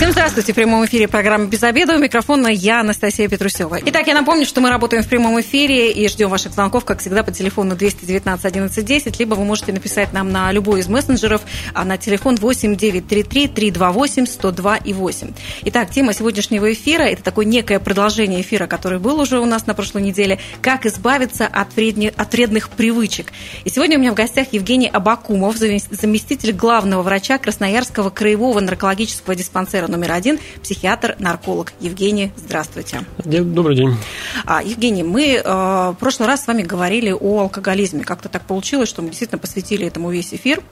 Всем здравствуйте. В прямом эфире программа «Без обеда». У микрофона я, Анастасия Петрусева. Итак, я напомню, что мы работаем в прямом эфире и ждем ваших звонков, как всегда, по телефону 219 11 10, либо вы можете написать нам на любой из мессенджеров, а на телефон 8 933 328 102 и 8. Итак, тема сегодняшнего эфира – это такое некое продолжение эфира, который был уже у нас на прошлой неделе, как избавиться от, вредни, от вредных привычек. И сегодня у меня в гостях Евгений Абакумов, заместитель главного врача Красноярского краевого наркологического диспансера номер один, психиатр-нарколог. Евгений, здравствуйте. Добрый день. А, Евгений, мы э, в прошлый раз с вами говорили о алкоголизме. Как-то так получилось, что мы действительно посвятили этому весь эфир.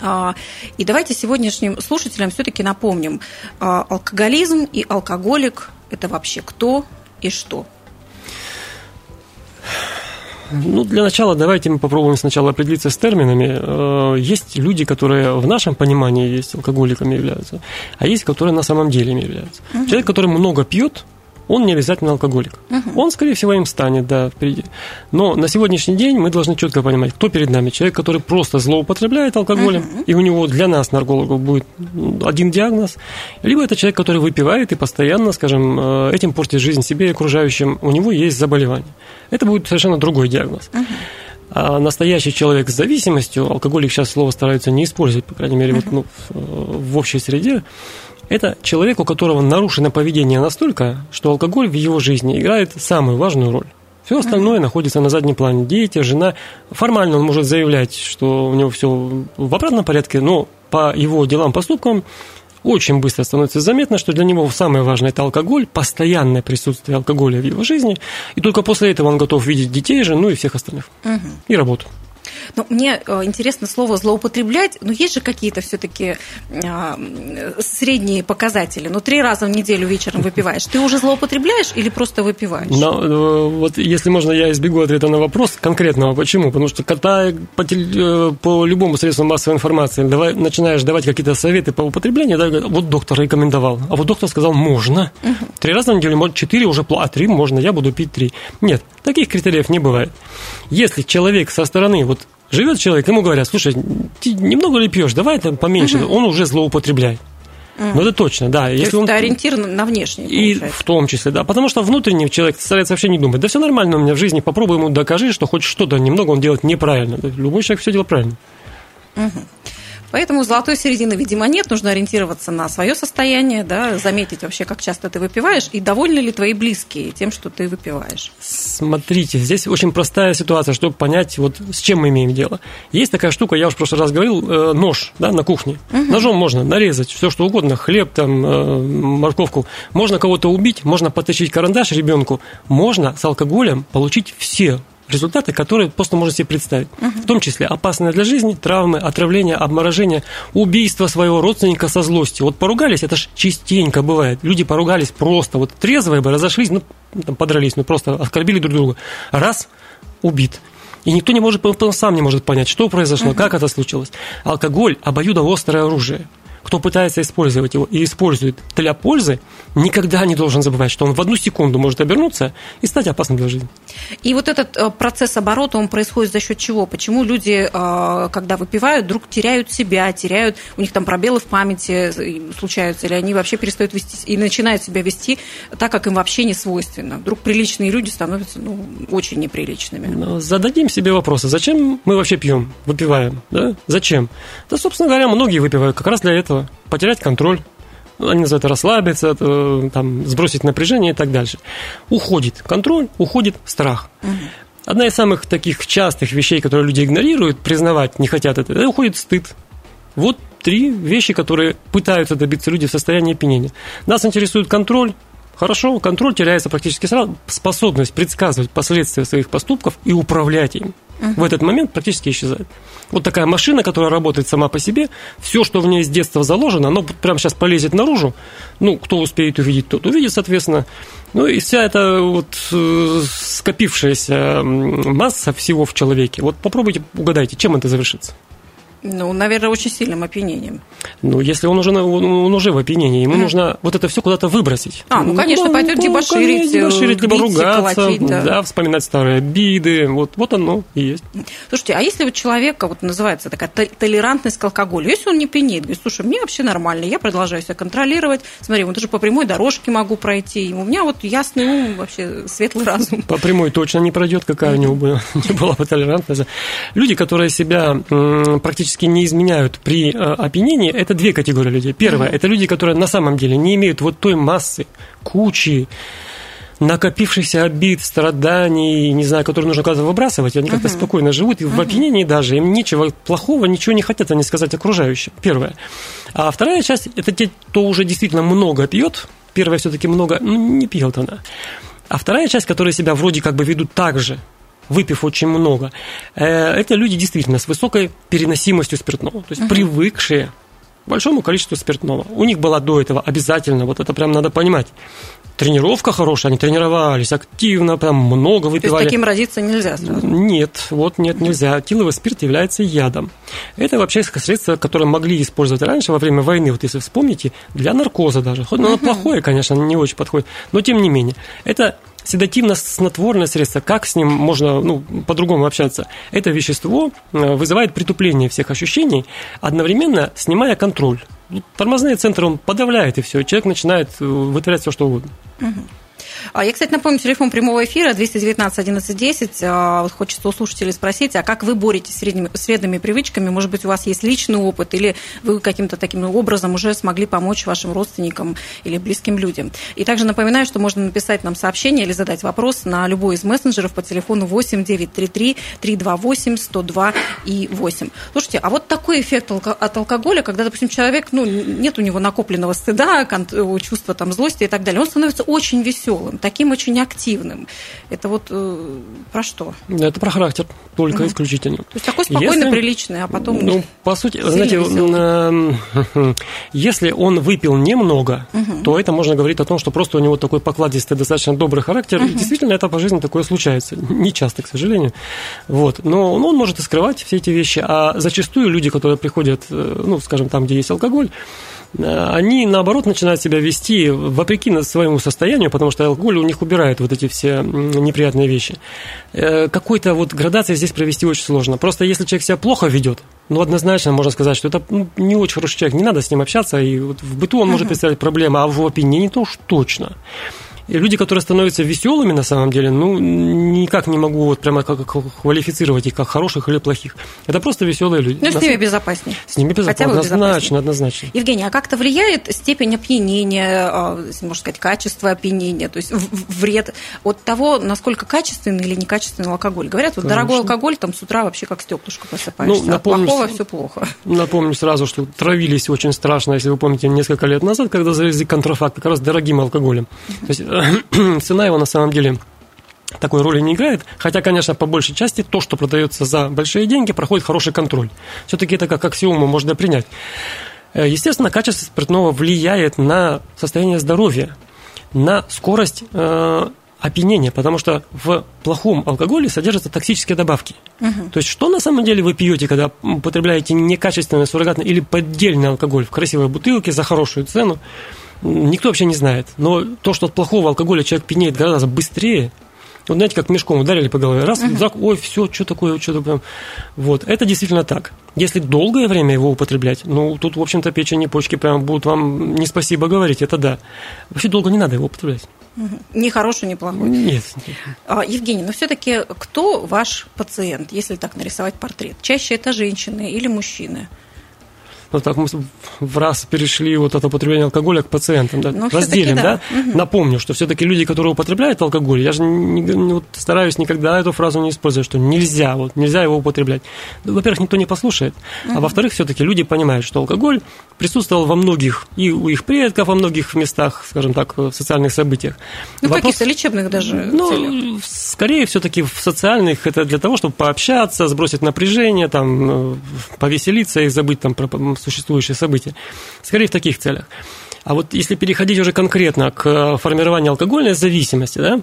А, и давайте сегодняшним слушателям все-таки напомним, а, алкоголизм и алкоголик – это вообще кто и что? Ну, для начала давайте мы попробуем сначала определиться с терминами. Э, есть люди, которые в нашем понимании есть алкоголиками являются, а есть, которые на самом деле ими являются. Угу. Человек, который много пьет, он не обязательно алкоголик. Угу. Он, скорее всего, им станет, да, впереди. Но на сегодняшний день мы должны четко понимать, кто перед нами. Человек, который просто злоупотребляет алкоголем, угу. и у него для нас, наркологов, будет один диагноз. Либо это человек, который выпивает и постоянно, скажем, э, этим портит жизнь себе и окружающим. У него есть заболевание. Это будет совершенно другой диагноз. Угу. А настоящий человек с зависимостью, алкоголик сейчас слово стараются не использовать, по крайней мере, uh вот, ну, в, в общей среде, это человек, у которого нарушено поведение настолько, что алкоголь в его жизни играет самую важную роль. Все остальное находится на заднем плане. Дети, жена. Формально он может заявлять, что у него все в обратном порядке, но по его делам, поступкам очень быстро становится заметно, что для него самое важное – это алкоголь, постоянное присутствие алкоголя в его жизни, и только после этого он готов видеть детей, жену и всех остальных, угу. и работу. Но ну, мне э, интересно слово злоупотреблять, но есть же какие-то все-таки а, средние показатели. Ну, три раза в неделю вечером выпиваешь. Ты уже злоупотребляешь или просто выпиваешь? Но, э, вот если можно, я избегу ответа на вопрос конкретного. Почему? Потому что когда по, э, по любому средству массовой информации давай, начинаешь давать какие-то советы по употреблению, да, вот доктор рекомендовал, а вот доктор сказал, можно. Угу. Три раза в неделю, может, четыре уже, а три можно, я буду пить три. Нет, таких критериев не бывает. Если человек со стороны вот Живет человек, ему говорят, слушай, ты немного ли пьешь, давай там поменьше, угу. он уже злоупотребляет. Mm. Ну, это точно, да. То Если есть он... это ориентир на внешний, И получается. в том числе, да. Потому что внутренний человек старается вообще не думать. Да все нормально у меня в жизни, попробуй ему докажи, что хоть что-то немного он делает неправильно. Любой человек все делает правильно. Угу. Поэтому золотой середины, видимо, нет. Нужно ориентироваться на свое состояние, да, заметить вообще, как часто ты выпиваешь, и довольны ли твои близкие тем, что ты выпиваешь. Смотрите, здесь очень простая ситуация, чтобы понять, вот с чем мы имеем дело. Есть такая штука, я уже в прошлый раз говорил, э, нож да, на кухне. Угу. Ножом можно нарезать все, что угодно, хлеб, там, э, морковку. Можно кого-то убить, можно потащить карандаш ребенку, можно с алкоголем получить все результаты, которые просто можно себе представить. Угу. В том числе опасные для жизни, травмы, отравление, обморожение, убийство своего родственника со злостью. Вот поругались, это ж частенько бывает. Люди поругались просто, вот трезвые бы разошлись, ну, там, подрались, ну, просто оскорбили друг друга. Раз, убит. И никто не может, он сам не может понять, что произошло, угу. как это случилось. Алкоголь – обоюдоострое оружие кто пытается использовать его и использует для пользы, никогда не должен забывать, что он в одну секунду может обернуться и стать опасным для жизни. И вот этот э, процесс оборота, он происходит за счет чего? Почему люди, э, когда выпивают, вдруг теряют себя, теряют, у них там пробелы в памяти случаются, или они вообще перестают вести и начинают себя вести так, как им вообще не свойственно. Вдруг приличные люди становятся ну, очень неприличными. Но зададим себе вопросы, зачем мы вообще пьем, выпиваем? Да? Зачем? Да, собственно говоря, многие выпивают как раз для этого потерять контроль, они называют расслабиться, это, там, сбросить напряжение и так дальше. Уходит контроль, уходит страх. Угу. Одна из самых таких частых вещей, которые люди игнорируют, признавать не хотят это, это уходит стыд. Вот три вещи, которые пытаются добиться люди в состоянии опьянения. Нас интересует контроль, Хорошо, контроль теряется практически сразу. Способность предсказывать последствия своих поступков и управлять им в этот момент практически исчезает. Вот такая машина, которая работает сама по себе, все, что в ней с детства заложено, оно прямо сейчас полезет наружу. Ну, кто успеет увидеть, тот увидит, соответственно. Ну и вся эта вот э, скопившаяся масса всего в человеке. Вот попробуйте угадайте, чем это завершится. Ну, наверное, очень сильным опьянением. Ну, если он уже, он уже в опьянении, ему mm. нужно вот это все куда-то выбросить. А, ну, конечно, ну, пойдет дебоширить, дебоширить либо ругаться, колотить, да. да, вспоминать старые обиды. Вот, вот оно и есть. Слушайте, а если у человека, вот называется такая толерантность к алкоголю, если он не пьянеет, говорит, слушай, мне вообще нормально, я продолжаю себя контролировать, смотри, вот даже по прямой дорожке могу пройти, у меня вот ясный ум, вообще светлый разум. По прямой точно не пройдет, какая у него не была бы толерантность. Люди, которые себя практически не изменяют при э, опьянении, это две категории людей. Первое, это люди, которые на самом деле не имеют вот той массы, кучи, накопившихся обид, страданий, не знаю, которые нужно куда-то выбрасывать, они как-то uh-huh. спокойно живут, и uh-huh. в опьянении даже им ничего плохого, ничего не хотят они сказать окружающим. Первое. А вторая часть – это те, кто уже действительно много пьет. Первая все-таки много, ну, не пьет она. А вторая часть, которые себя вроде как бы ведут так же, выпив очень много, э, это люди действительно с высокой переносимостью спиртного, то есть uh-huh. привыкшие к большому количеству спиртного. У них была до этого обязательно, вот это прям надо понимать, тренировка хорошая, они тренировались активно, прям много выпивали. То есть таким родиться нельзя сразу? Нет, вот нет, нельзя. Тиловый спирт является ядом. Это вообще средство, которое могли использовать раньше во время войны, вот если вспомните, для наркоза даже. Хоть оно плохое, конечно, не очень подходит, но тем не менее. Это седативно-снотворное средство, как с ним можно ну, по-другому общаться? Это вещество э, вызывает притупление всех ощущений, одновременно снимая контроль. Тормозные центры он подавляет, и все, человек начинает э, вытворять все, что угодно. А я, кстати, напомню, телефон прямого эфира 219 11 10. Вот хочется у слушателей спросить, а как вы боретесь с вредными, с вредными привычками? Может быть, у вас есть личный опыт, или вы каким-то таким образом уже смогли помочь вашим родственникам или близким людям? И также напоминаю, что можно написать нам сообщение или задать вопрос на любой из мессенджеров по телефону 8 933 328 102 и 8. Слушайте, а вот такой эффект от алкоголя, когда, допустим, человек, ну, нет у него накопленного стыда, чувства там злости и так далее, он становится очень веселым веселым, таким очень активным. Это вот э, про что? Это про характер, только угу. исключительно. То есть такой спокойный, если, приличный, а потом... Ну, по сути, знаете, э, если он выпил немного, угу. то это можно говорить о том, что просто у него такой покладистый, достаточно добрый характер. Угу. действительно, это по жизни такое случается. Не часто, к сожалению. Вот. Но он может и скрывать все эти вещи. А зачастую люди, которые приходят, э, ну, скажем, там, где есть алкоголь, они, наоборот, начинают себя вести вопреки своему состоянию, потому что алкоголь у них убирает вот эти все неприятные вещи. Э, какой-то вот градации здесь провести очень сложно. Просто если человек себя плохо ведет, ну, однозначно можно сказать, что это ну, не очень хороший человек, не надо с ним общаться, и вот в быту он может представлять проблемы, а в опине то уж точно. И люди, которые становятся веселыми на самом деле, ну, никак не могу вот прямо как квалифицировать их как хороших или плохих. Это просто веселые люди. Ну, с ними безопаснее. С ними безопаснее. Однозначно, однозначно. Евгений, а как-то влияет степень опьянения, а, можно сказать, качество опьянения, то есть вред от того, насколько качественный или некачественный алкоголь? Говорят, вот Конечно. дорогой алкоголь, там с утра вообще как стеклышко просыпаешься, ну, напомню, от плохого все плохо. Напомню сразу, что травились очень страшно, если вы помните, несколько лет назад, когда завезли контрафакт как раз дорогим алкоголем. То есть цена его на самом деле такой роли не играет, хотя, конечно, по большей части то, что продается за большие деньги, проходит хороший контроль. Все-таки это как аксиому можно принять. Э, естественно, качество спиртного влияет на состояние здоровья, на скорость э, опьянения, потому что в плохом алкоголе содержатся токсические добавки. Угу. То есть, что на самом деле вы пьете, когда употребляете некачественный, суррогатный или поддельный алкоголь в красивой бутылке за хорошую цену, никто вообще не знает. Но то, что от плохого алкоголя человек пьянеет гораздо быстрее, вот знаете, как мешком ударили по голове, раз, uh-huh. зак, ой, все, что такое, что такое. Вот, это действительно так. Если долгое время его употреблять, ну, тут, в общем-то, печень и почки прям будут вам не спасибо говорить, это да. Вообще долго не надо его употреблять. Угу. Ни хороший, ни плохой. Нет. А, Евгений, но все-таки кто ваш пациент, если так нарисовать портрет? Чаще это женщины или мужчины? Ну, так мы в раз перешли вот от употребления алкоголя к пациентам, да, ну, разделим, да. да? Угу. Напомню, что все-таки люди, которые употребляют алкоголь, я же не, не, вот стараюсь никогда эту фразу не использовать, что нельзя, вот нельзя его употреблять. Ну, во-первых, никто не послушает, угу. а во-вторых, все-таки люди понимают, что алкоголь присутствовал во многих, и у их предков во многих местах, скажем так, в социальных событиях. Ну, Вопрос, каких-то лечебных даже Ну, целях. скорее все-таки в социальных, это для того, чтобы пообщаться, сбросить напряжение, там, э, повеселиться и забыть там про существующие события. Скорее в таких целях. А вот если переходить уже конкретно к формированию алкогольной зависимости, да,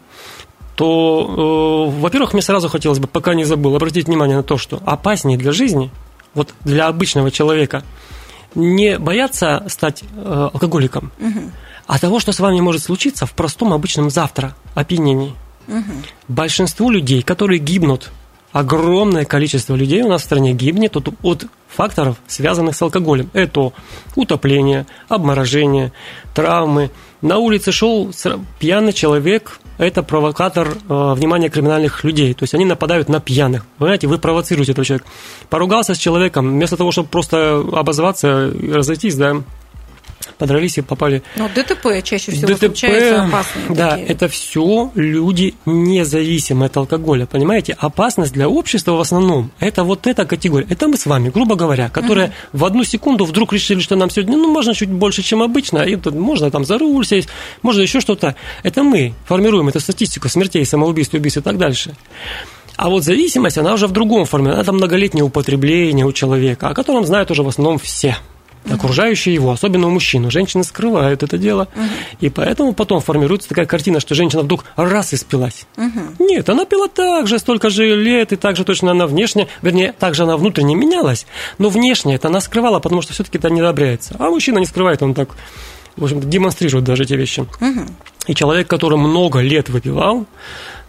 то, э, во-первых, мне сразу хотелось бы, пока не забыл, обратить внимание на то, что опаснее для жизни вот для обычного человека, не бояться стать э, алкоголиком, угу. а того, что с вами может случиться в простом обычном завтра опьянении. Угу. Большинству людей, которые гибнут, огромное количество людей у нас в стране гибнет от, от факторов, связанных с алкоголем. Это утопление, обморожение, травмы. На улице шел пьяный человек, это провокатор э, внимания криминальных людей. То есть они нападают на пьяных. Вы знаете, вы провоцируете этого человека. Поругался с человеком, вместо того, чтобы просто обозваться разойтись, да, подрались и попали. Но ДТП чаще всего ДТП, случаются опасные. Да, такие. это все люди независимые от алкоголя, понимаете? Опасность для общества в основном это вот эта категория. Это мы с вами, грубо говоря, которые угу. в одну секунду вдруг решили, что нам сегодня, ну, можно чуть больше, чем обычно, и тут можно там за руль сесть, можно еще что-то. Это мы формируем эту статистику смертей, самоубийств, убийств и так дальше. А вот зависимость, она уже в другом форме. Это многолетнее употребление у человека, о котором знают уже в основном все окружающие его, особенно у мужчин. Женщины скрывают это дело, угу. и поэтому потом формируется такая картина, что женщина вдруг раз и спилась. Угу. Нет, она пила так же, столько же лет, и так же точно она внешне, вернее, так же она внутренне менялась, но внешне это она скрывала, потому что все-таки это не одобряется. А мужчина не скрывает, он так, в общем демонстрирует даже эти вещи. Угу. И человек, который много лет выпивал,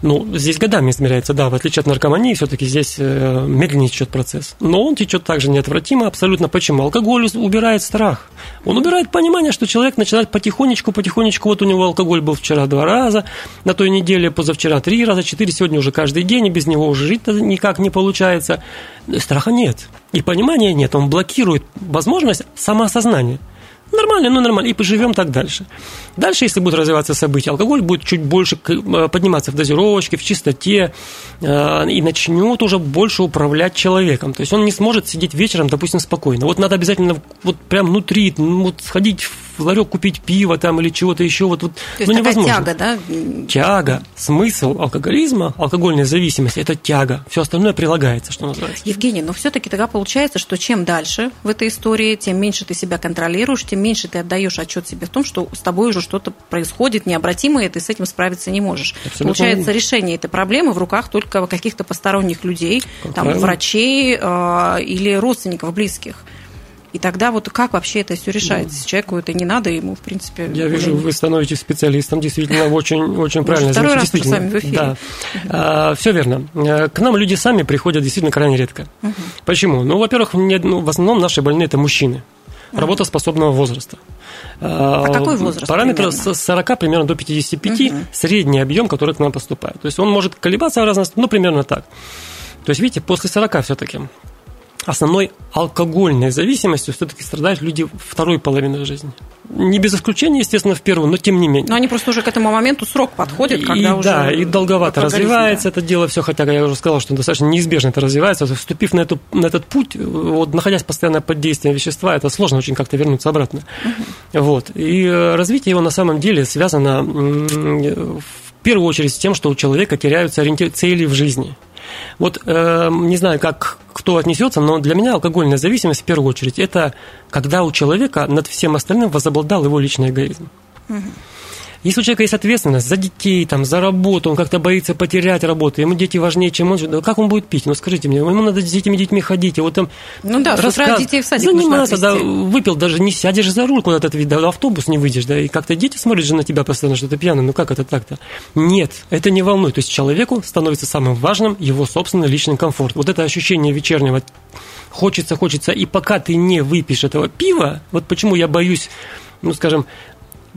ну, здесь годами измеряется, да, в отличие от наркомании, все-таки здесь э, медленнее течет процесс. Но он течет также неотвратимо, абсолютно почему? Алкоголь убирает страх. Он убирает понимание, что человек начинает потихонечку, потихонечку, вот у него алкоголь был вчера два раза, на той неделе позавчера три раза, четыре, сегодня уже каждый день, и без него уже жить никак не получается. Страха нет. И понимания нет. Он блокирует возможность самоосознания. Нормально, ну нормально, и поживем так дальше. Дальше, если будут развиваться события, алкоголь будет чуть больше э, подниматься в дозировочке, в чистоте, э, и начнет уже больше управлять человеком. То есть он не сможет сидеть вечером, допустим, спокойно. Вот надо обязательно вот прям внутри, ну, вот сходить в ларек купить пиво там или чего-то еще. Вот, вот, То есть ну, такая невозможно. тяга, да? Тяга. Смысл алкоголизма, алкогольной зависимости – это тяга. Все остальное прилагается, что называется. Евгений, но все-таки тогда получается, что чем дальше в этой истории, тем меньше ты себя контролируешь, тем меньше ты отдаешь отчет себе в том, что с тобой уже что-то происходит необратимое, и ты с этим справиться не можешь. Абсолютно. Получается, решение этой проблемы в руках только каких-то посторонних людей, как там, врачей э, или родственников близких. И тогда вот как вообще это все решается? Да. Человеку это не надо, ему, в принципе... Я вижу, вы становитесь специалистом, действительно, очень, очень правильно. Второй раз с вами в эфире. Да. А, все верно. Э, к нам люди сами приходят действительно крайне редко. Угу. Почему? Ну, во-первых, ну, в основном наши больные – это мужчины работоспособного возраста. А какой возраст? Параметр с 40 примерно до 55, угу. средний объем, который к нам поступает. То есть он может колебаться в разности, ну, примерно так. То есть, видите, после 40 все-таки основной алкогольной зависимостью все-таки страдают люди второй половины жизни. Не без исключения, естественно, в первую, но тем не менее. Но они просто уже к этому моменту срок подходит, когда и, уже... Да, и долговато развивается да. это дело все, хотя я уже сказал, что достаточно неизбежно это развивается. Вступив на, эту, на этот путь, вот, находясь постоянно под действием вещества, это сложно очень как-то вернуться обратно. Угу. Вот. И э, развитие его на самом деле связано в первую очередь с тем, что у человека теряются ориентиры, цели в жизни. Вот э, не знаю, как кто отнесется, но для меня алкогольная зависимость в первую очередь это когда у человека над всем остальным возобладал его личный эгоизм. Угу. Если у человека есть ответственность за детей, там, за работу, он как-то боится потерять работу, ему дети важнее, чем он, да как он будет пить? Ну, скажите мне, ему надо с этими детьми ходить, и вот там Ну да, рассказ... с утра детей в садик Заниматься, да, выпил, даже не сядешь за руль куда-то, да, автобус не выйдешь, да, и как-то дети смотрят же на тебя постоянно, что ты пьяный, ну как это так-то? Нет, это не волнует, то есть человеку становится самым важным его собственный личный комфорт. Вот это ощущение вечернего хочется, хочется, и пока ты не выпьешь этого пива, вот почему я боюсь ну, скажем,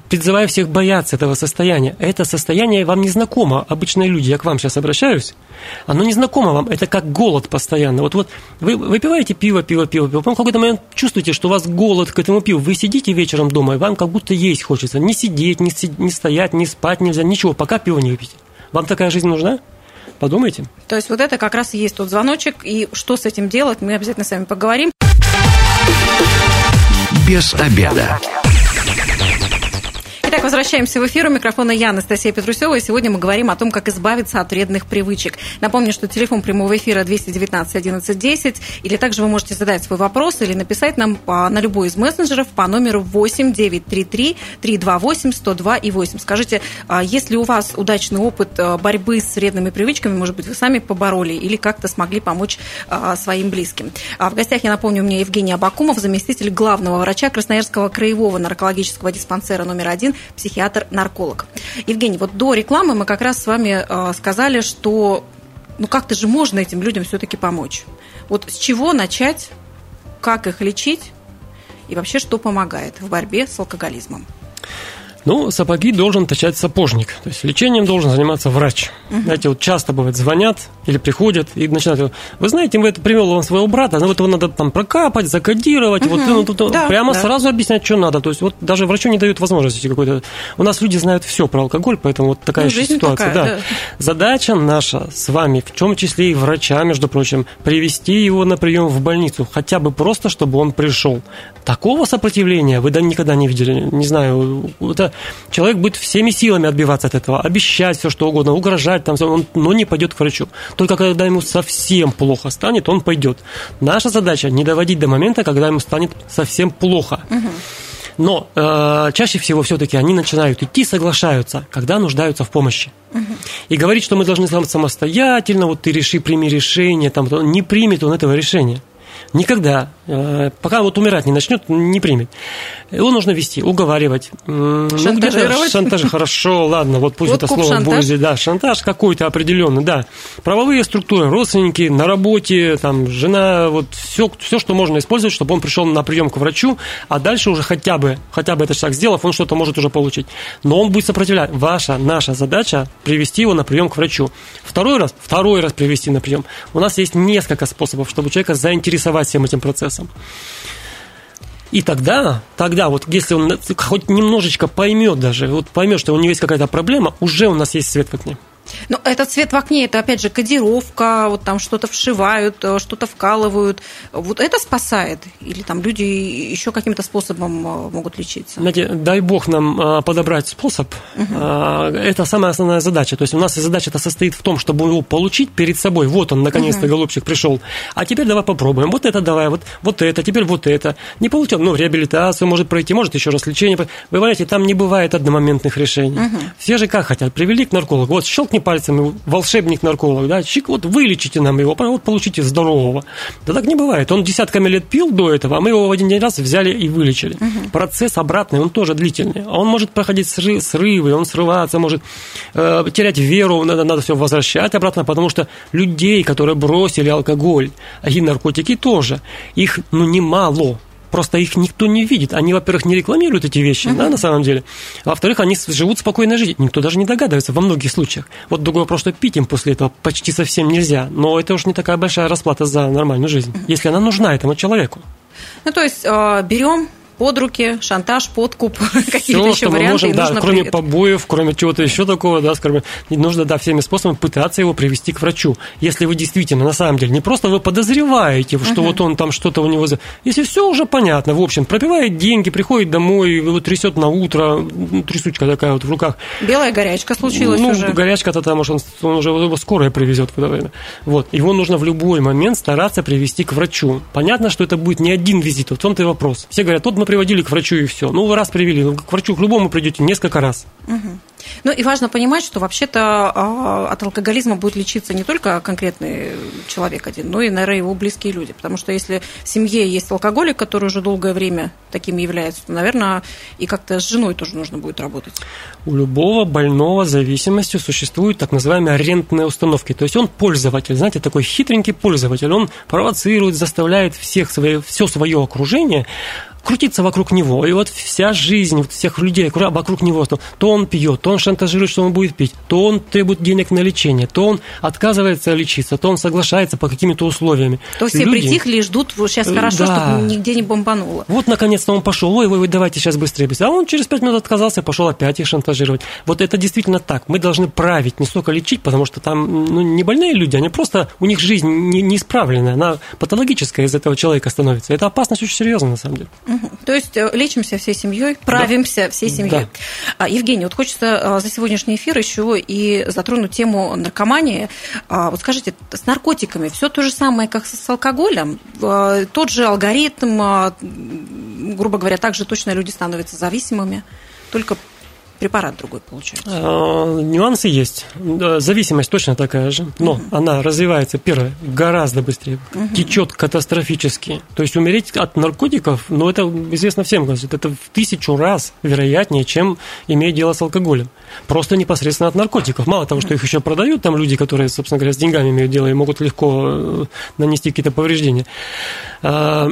призываю всех бояться этого состояния. Это состояние вам не знакомо. Обычные люди, я к вам сейчас обращаюсь, оно не знакомо вам. Это как голод постоянно. Вот, вот вы выпиваете пиво, пиво, пиво, пиво. Потом в какой-то момент чувствуете, что у вас голод к этому пиву. Вы сидите вечером дома, и вам как будто есть хочется. Не сидеть, не, сидеть, не стоять, не спать нельзя, ничего, пока пиво не выпьете. Вам такая жизнь нужна? Подумайте. То есть вот это как раз и есть тот звоночек, и что с этим делать, мы обязательно с вами поговорим. Без обеда. Возвращаемся в эфир. У микрофона я, Анастасия Петрусева. И сегодня мы говорим о том, как избавиться от вредных привычек. Напомню, что телефон прямого эфира 219 11 10. Или также вы можете задать свой вопрос или написать нам по, на любой из мессенджеров по номеру 8 933 328 102 и 8. Скажите, а есть ли у вас удачный опыт а, борьбы с вредными привычками? Может быть, вы сами побороли или как-то смогли помочь а, своим близким? В гостях, я напомню, у меня Евгений Абакумов, заместитель главного врача Красноярского краевого наркологического диспансера номер один, психиатр-нарколог. Евгений, вот до рекламы мы как раз с вами э, сказали, что ну как-то же можно этим людям все-таки помочь. Вот с чего начать, как их лечить и вообще что помогает в борьбе с алкоголизмом? Ну, сапоги должен точать сапожник. То есть лечением должен заниматься врач. Угу. Знаете, вот часто бывает, звонят или приходят и начинают, вы знаете, вы это привел вам своего брата, но вот его надо там прокапать, закодировать, угу. вот ну, тут, да, прямо да. сразу объяснять, что надо. То есть вот даже врачу не дают возможности какой-то. У нас люди знают все про алкоголь, поэтому вот такая ну, ситуация. Такая, да. Да. Задача наша с вами, в чем числе и врача, между прочим, привести его на прием в больницу, хотя бы просто, чтобы он пришел. Такого сопротивления вы никогда не видели. Не знаю, это человек будет всеми силами отбиваться от этого, обещать все, что угодно, угрожать, там, он, но не пойдет к врачу. Только когда ему совсем плохо станет, он пойдет. Наша задача не доводить до момента, когда ему станет совсем плохо. Но э, чаще всего все-таки они начинают идти, соглашаются, когда нуждаются в помощи. Угу. И говорить, что мы должны самостоятельно, вот ты реши, прими решение, там, не примет он этого решения. Никогда. Э, пока вот умирать не начнет, не примет. Его нужно вести, уговаривать. Шантажировать? Ну, шантаж, хорошо, ладно, вот пусть вот это слово шантаж. будет, да, шантаж какой-то определенный, да. Правовые структуры, родственники, на работе, там, жена, вот все, все, что можно использовать, чтобы он пришел на прием к врачу, а дальше уже хотя бы, хотя бы этот шаг сделав, он что-то может уже получить. Но он будет сопротивлять. Ваша, наша задача привести его на прием к врачу. Второй раз, второй раз привести на прием. У нас есть несколько способов, чтобы человека заинтересовать всем этим процессом. И тогда, тогда вот если он хоть немножечко поймет даже, вот поймет, что у него есть какая-то проблема, уже у нас есть свет в окне. Но этот цвет в окне, это опять же кодировка, вот там что-то вшивают, э, что-то вкалывают. Вот это спасает? Или там люди еще каким-то способом э, могут лечиться? Знаете, дай бог нам э, подобрать способ. Угу. Это самая основная задача. То есть у нас задача-то состоит в том, чтобы его получить перед собой. Вот он, наконец-то, угу. голубчик пришел. А теперь давай попробуем. Вот это давай, вот, вот это, теперь вот это. Не получил, ну, реабилитацию может пройти, может еще раз лечение. Вы понимаете, там не бывает одномоментных решений. Угу. Все же как хотят, привели к наркологу, вот щелкни щелкни пальцем, волшебник-нарколог, да, чик, вот вылечите нам его, вот получите здорового. Да так не бывает. Он десятками лет пил до этого, а мы его в один день раз взяли и вылечили. Угу. Процесс обратный, он тоже длительный. Он может проходить срывы, он срываться, может э, терять веру, надо, надо все возвращать обратно, потому что людей, которые бросили алкоголь, и наркотики тоже, их ну, немало. Просто их никто не видит. Они, во-первых, не рекламируют эти вещи, uh-huh. да, на самом деле. А во-вторых, они живут спокойной жизнью. Никто даже не догадывается во многих случаях. Вот другой вопрос, что пить им после этого почти совсем нельзя. Но это уж не такая большая расплата за нормальную жизнь, uh-huh. если она нужна этому человеку. Ну, то есть а, берем под руки, шантаж, подкуп, какие-то еще варианты. Можем, да, кроме привет. побоев, кроме чего-то еще такого, да, скажем, нужно, да, всеми способами пытаться его привести к врачу. Если вы действительно, на самом деле, не просто вы подозреваете, что uh-huh. вот он там что-то у него... Если все уже понятно, в общем, пропивает деньги, приходит домой, его трясет на утро, трясучка такая вот в руках. Белая горячка случилась ну, уже. горячка-то там, может, он, он уже его скорая привезет это время. Вот. Его нужно в любой момент стараться привести к врачу. Понятно, что это будет не один визит, вот в том-то и вопрос. Все говорят, вот мы приводили к врачу и все. Ну, вы раз привели, ну, к врачу к любому придете несколько раз. Угу. Ну и важно понимать, что вообще-то а, от алкоголизма будет лечиться не только конкретный человек один, но и, наверное, его близкие люди. Потому что если в семье есть алкоголик, который уже долгое время таким является, то, наверное, и как-то с женой тоже нужно будет работать. У любого больного зависимостью существуют так называемые рентные установки. То есть он пользователь, знаете, такой хитренький пользователь. Он провоцирует, заставляет всех свое, все свое окружение крутиться вокруг него. И вот вся жизнь всех людей вокруг него, то, он пьет, то он шантажирует, что он будет пить, то он требует денег на лечение, то он отказывается лечиться, то он соглашается по какими-то условиями. То все Люди... притихли и ждут, вот сейчас хорошо, да. чтобы нигде не бомбануло. Вот, наконец-то он пошел, ой, ой, давайте сейчас быстрее, быстрее. А он через пять минут отказался, пошел опять их шантажировать. Вот это действительно так. Мы должны править, не столько лечить, потому что там ну, не больные люди, они просто, у них жизнь не, не исправленная, она патологическая из этого человека становится. Это опасность очень серьезная, на самом деле. Угу. То есть э, лечимся всей семьей, правимся да. всей семьей. Да. А, Евгений, вот хочется за сегодняшний эфир еще и затронуть тему наркомании. А, вот скажите, с наркотиками все то же самое, как с алкоголем? Тот же алгоритм, грубо говоря, также точно люди становятся зависимыми, только препарат другой получается? А, нюансы есть. Зависимость точно такая же, но угу. она развивается, первое, гораздо быстрее, угу. течет катастрофически. То есть умереть от наркотиков, ну, это известно всем, это в тысячу раз вероятнее, чем иметь дело с алкоголем. Просто непосредственно от наркотиков. Мало того, что их еще продают, там люди, которые, собственно говоря, с деньгами имеют дело и могут легко э, нанести какие-то повреждения а,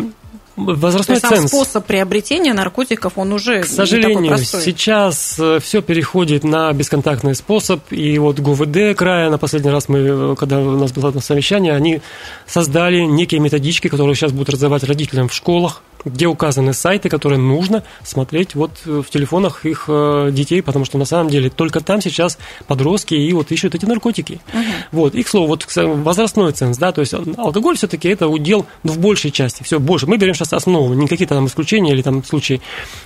возрастной То есть, ценз. способ приобретения наркотиков, он уже К сожалению, сейчас э, все переходит на бесконтактный способ, и вот ГУВД края, на последний раз мы, э, когда у нас было совещание, они создали некие методички, которые сейчас будут раздавать родителям в школах, где указаны сайты, которые нужно смотреть вот э, в телефонах их э, детей, потому что на самом деле только там сейчас подростки и вот ищут эти наркотики. Угу. Вот, и, к слову, вот возрастной ценз, да, то есть алкоголь все-таки это удел ну, в большей части, все больше. Мы берем сейчас основу, не какие-то там исключения или там случаи.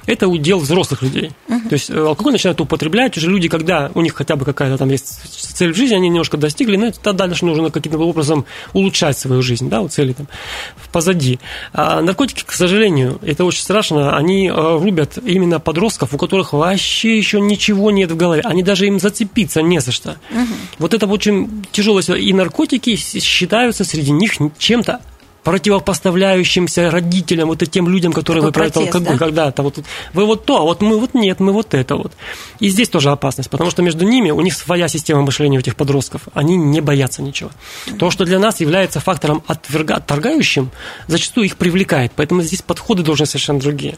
Это удел взрослых людей. Угу. То есть э, алкоголь начинают употреблять уже люди, когда у них хотя бы какая-то там есть цель в жизни, они немножко достигли, но тогда дальше нужно каким-то образом улучшать свою жизнь, да, вот цели там позади. А наркотики, к сожалению, сожалению, это очень страшно, они э, рубят именно подростков, у которых вообще еще ничего нет в голове. Они даже им зацепиться не за что. Угу. Вот это очень тяжело. И наркотики считаются среди них чем-то противопоставляющимся родителям, вот этим людям, которые Такой протест, алкоголь, да? когда-то вот вы вот то, а вот мы вот нет, мы вот это вот. И здесь тоже опасность, потому что между ними у них своя система мышления у этих подростков, они не боятся ничего. То, что для нас является фактором отверга, отторгающим, зачастую их привлекает, поэтому здесь подходы должны совершенно другие.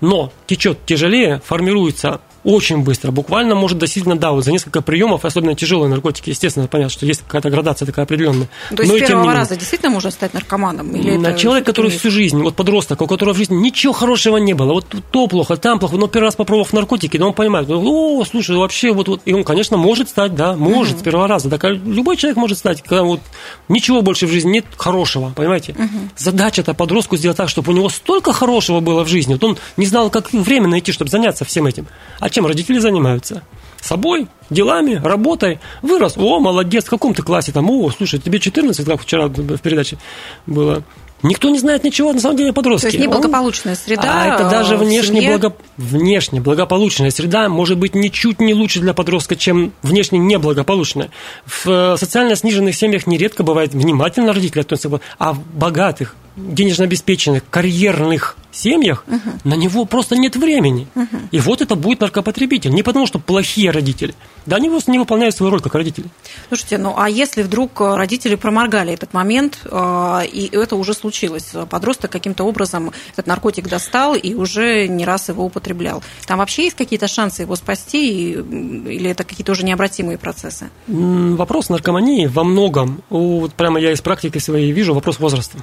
Но течет тяжелее, формируется очень быстро. Буквально может достигнуть, да, вот за несколько приемов, особенно тяжелые наркотики, естественно, понятно, что есть какая-то градация такая определенная. То есть Но с первого раза действительно можно стать наркоманом? Или на человек, который всю жизнь, вот подросток, у которого в жизни ничего хорошего не было, вот то плохо, там плохо, но первый раз попробовав наркотики, да он понимает, о, слушай, вообще вот, вот и он, конечно, может стать, да, может угу. с первого раза, так любой человек может стать, когда вот ничего больше в жизни нет хорошего, понимаете? Угу. Задача-то подростку сделать так, чтобы у него столько хорошего было в жизни, вот он не знал, как время найти, чтобы заняться всем этим. А чем родители занимаются? Собой, делами, работой. Вырос, о, молодец, в каком ты классе там, о, слушай, тебе 14, как вчера в передаче было. Никто не знает ничего, на самом деле, подростки. То есть неблагополучная среда. А это даже внешне, благо... внешне благополучная среда может быть ничуть не лучше для подростка, чем внешне неблагополучная. В э, социально сниженных семьях нередко бывает внимательно родители относятся, а в богатых, денежно обеспеченных, карьерных семьях угу. на него просто нет времени. Угу. И вот это будет наркопотребитель. Не потому, что плохие родители. Да, они просто не выполняют свою роль как родители. Слушайте, ну а если вдруг родители проморгали этот момент, э, и это уже случилось, подросток каким-то образом этот наркотик достал и уже не раз его употреблял, там вообще есть какие-то шансы его спасти, или это какие-то уже необратимые процессы? Вопрос наркомании во многом, вот прямо я из практики своей вижу, вопрос возраста.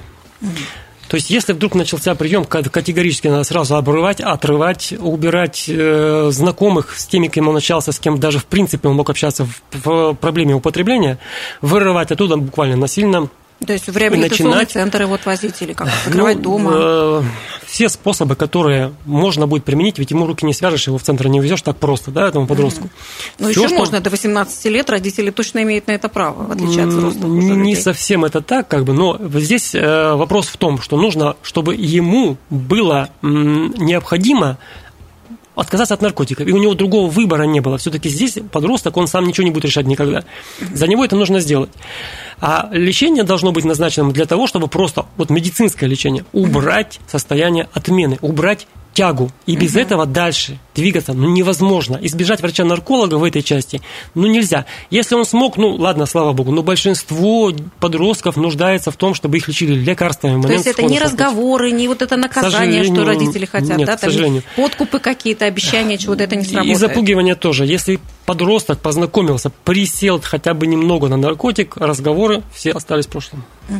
То есть, если вдруг начался прием, категорически надо сразу обрывать, отрывать, убирать э, знакомых с теми, кем он общался, с кем даже в принципе он мог общаться в, в проблеме употребления, вырывать оттуда буквально насильно, то есть в реабилитационный начинать, центр его отвозить или как закрывать ну, дома? Э, все способы, которые можно будет применить, ведь ему руки не свяжешь, его в центр не везешь так просто, да, этому подростку. Mm-hmm. Ну, еще что... можно до 18 лет, родители точно имеют на это право, в отличие от взрослых Не людей. совсем это так, как бы, но здесь э, вопрос в том, что нужно, чтобы ему было необходимо отказаться от наркотиков, и у него другого выбора не было. Все-таки здесь подросток, он сам ничего не будет решать никогда. За него это нужно сделать. А лечение должно быть назначенным для того, чтобы просто, вот медицинское лечение, убрать состояние отмены, убрать тягу. И без угу. этого дальше двигаться ну, невозможно. Избежать врача-нарколога в этой части ну, нельзя. Если он смог, ну ладно, слава богу, но большинство подростков нуждается в том, чтобы их лечили лекарствами. То есть это не разговоры, не вот это наказание, что родители хотят, нет, да? Там к сожалению. Подкупы какие-то, обещания чего-то, это не сработает. И запугивание тоже. Если подросток познакомился, присел хотя бы немного на наркотик, разговоры все остались в прошлом. Угу.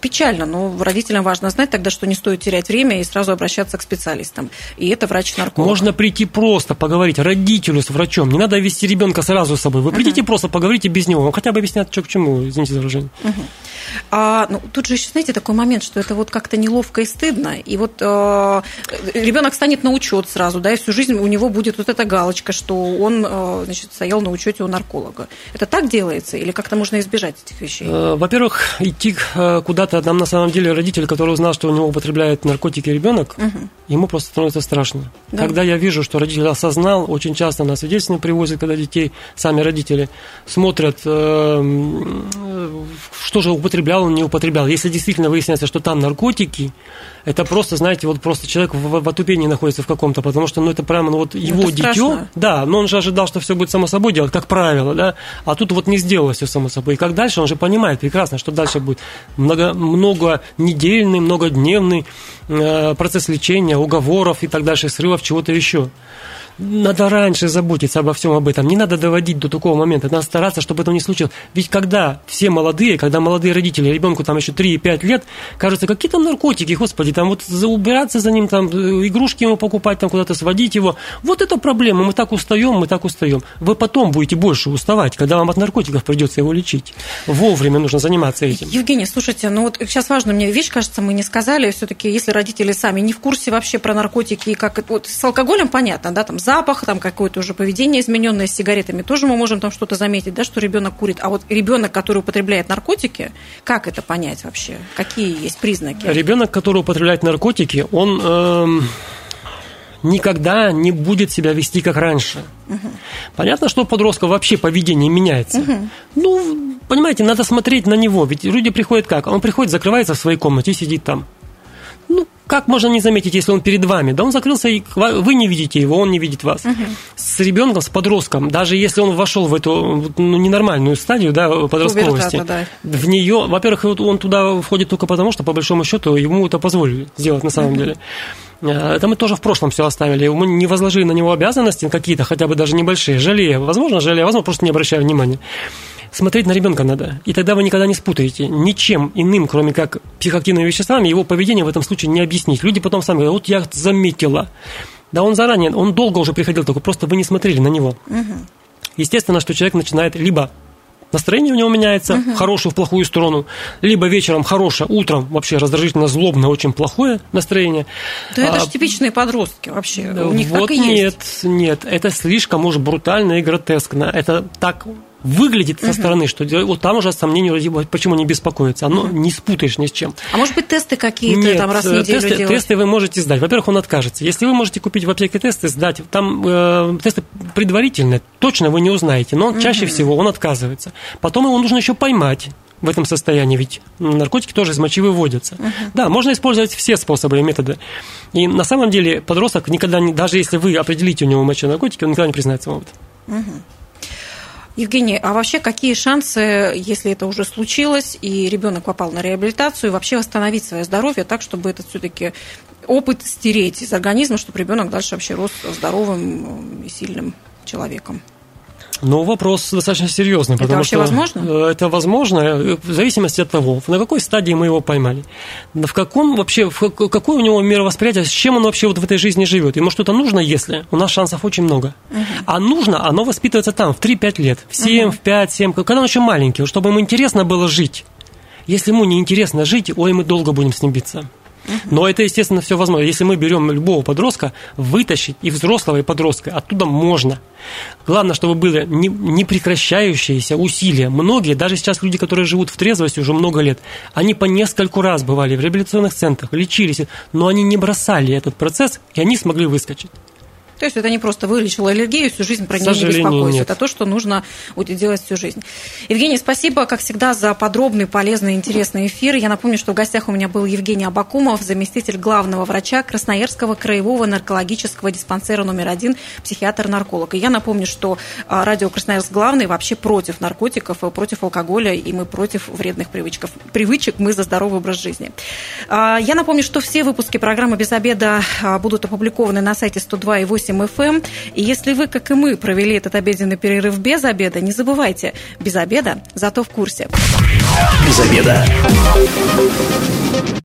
Печально, но родителям важно знать тогда, что не стоит терять время и сразу обращаться к специалистам. И это врач-нарколог. Можно прийти просто поговорить родителю с врачом. Не надо вести ребенка сразу с собой. Вы придите uh-huh. просто поговорите без него. Он хотя бы объяснят, что к чему, извините за выражение. Uh-huh. А, ну, тут же еще, знаете, такой момент, что это вот как-то неловко и стыдно. И вот э, ребенок станет на учет сразу, да, и всю жизнь у него будет вот эта галочка, что он, э, значит, стоял на учете у нарколога. Это так делается или как-то можно избежать этих вещей? Э, во-первых, идти э, куда-то, нам на самом деле родитель, который узнал, что у него употребляет наркотики ребенок, угу. ему просто становится страшно. Да. Когда я вижу, что родитель осознал, очень часто на свидетельствование привозят, когда детей, сами родители смотрят, э, что же употреблял он, не употреблял. Если действительно выясняется, что там наркотики, это просто, знаете, вот просто человек в, в отупении находится в каком-то, потому что, ну, это прямо, ну, вот его дитё, да, но он же ожидал, что все будет само собой делать, как правило, да, а тут вот не сделалось все само собой. И как дальше, он же понимает прекрасно, что дальше будет много, много недельный, многодневный э, процесс лечения, уговоров и так дальше, срывов, чего-то еще надо раньше заботиться обо всем об этом. Не надо доводить до такого момента. Надо стараться, чтобы этого не случилось. Ведь когда все молодые, когда молодые родители, ребенку там еще 3-5 лет, кажется, какие там наркотики, господи, там вот убираться за ним, там игрушки ему покупать, там куда-то сводить его. Вот это проблема. Мы так устаем, мы так устаем. Вы потом будете больше уставать, когда вам от наркотиков придется его лечить. Вовремя нужно заниматься этим. Евгений, слушайте, ну вот сейчас важную мне вещь, кажется, мы не сказали. Все-таки, если родители сами не в курсе вообще про наркотики как вот с алкоголем понятно, да, там запах, там какое-то уже поведение измененное с сигаретами, тоже мы можем там что-то заметить, да, что ребенок курит. А вот ребенок, который употребляет наркотики, как это понять вообще? Какие есть признаки? Ребенок, который употребляет наркотики, он э, никогда не будет себя вести как раньше. Угу. Понятно, что у подростка вообще поведение меняется. Угу. Ну, понимаете, надо смотреть на него. Ведь люди приходят как? Он приходит, закрывается в своей комнате и сидит там. Как можно не заметить, если он перед вами? Да он закрылся, и вы не видите его, он не видит вас. Угу. С ребенком, с подростком, даже если он вошел в эту ну, ненормальную стадию да, подростковости, да. в нее, во-первых, он туда входит только потому, что, по большому счету, ему это позволили сделать на самом угу. деле. Э, это мы тоже в прошлом все оставили. Мы не возложили на него обязанности какие-то, хотя бы даже небольшие. Жалея, возможно, жалея, возможно, просто не обращая внимания смотреть на ребенка надо. И тогда вы никогда не спутаете. Ничем иным, кроме как психоактивными веществами, его поведение в этом случае не объяснить. Люди потом сами говорят, вот я заметила. Да он заранее, он долго уже приходил, только просто вы не смотрели на него. Угу. Естественно, что человек начинает либо настроение у него меняется угу. в хорошую, в плохую сторону, либо вечером хорошее, утром вообще раздражительно, злобное, очень плохое настроение. Да а, это же типичные подростки вообще. У них вот так и нет, есть. нет, это слишком уж брутально и гротескно. Это так выглядит со стороны, что вот там уже сомнение, почему не беспокоиться. Оно не спутаешь ни с чем. А может быть, тесты какие-то там раз в неделю тесты, делать? тесты вы можете сдать. Во-первых, он откажется. Если вы можете купить в аптеке тесты, сдать, там э, тесты предварительные, точно вы не узнаете, но угу. чаще всего он отказывается. Потом его нужно еще поймать в этом состоянии, ведь наркотики тоже из мочи выводятся. Uh-huh. Да, можно использовать все способы и методы. И на самом деле подросток никогда не, даже если вы определите у него мочи наркотики, он никогда не признается вам это. Uh-huh. Евгений, а вообще какие шансы, если это уже случилось, и ребенок попал на реабилитацию, вообще восстановить свое здоровье так, чтобы этот все-таки опыт стереть из организма, чтобы ребенок дальше вообще рос здоровым и сильным человеком? Ну, вопрос достаточно серьезный, это потому что возможно? Это возможно э, в зависимости от того, на какой стадии мы его поймали, в каком вообще, в какое у него мировосприятие, с чем он вообще вот в этой жизни живет. Ему что-то нужно, если у нас шансов очень много. Угу. А нужно, оно воспитывается там в 3-5 лет, в 7, угу. в 5, 7, когда он еще маленький, чтобы ему интересно было жить. Если ему не интересно жить, ой, мы долго будем с ним биться. Но это, естественно, все возможно. Если мы берем любого подростка, вытащить и взрослого, и подростка, оттуда можно. Главное, чтобы были непрекращающиеся усилия. Многие, даже сейчас люди, которые живут в трезвости уже много лет, они по нескольку раз бывали в реабилитационных центрах, лечились, но они не бросали этот процесс, и они смогли выскочить. То есть это не просто вылечила аллергию, всю жизнь про нее не беспокоиться. Это то, что нужно будет делать всю жизнь. Евгений, спасибо, как всегда, за подробный, полезный, интересный эфир. Я напомню, что в гостях у меня был Евгений Абакумов, заместитель главного врача Красноярского краевого наркологического диспансера номер один, психиатр-нарколог. И я напомню, что а, радио Красноярск главный вообще против наркотиков, против алкоголя, и мы против вредных привычек. Привычек мы за здоровый образ жизни. А, я напомню, что все выпуски программы «Без обеда» а, будут опубликованы на сайте 102.8 98 FM. И если вы, как и мы, провели этот обеденный перерыв без обеда, не забывайте, без обеда, зато в курсе. Без обеда.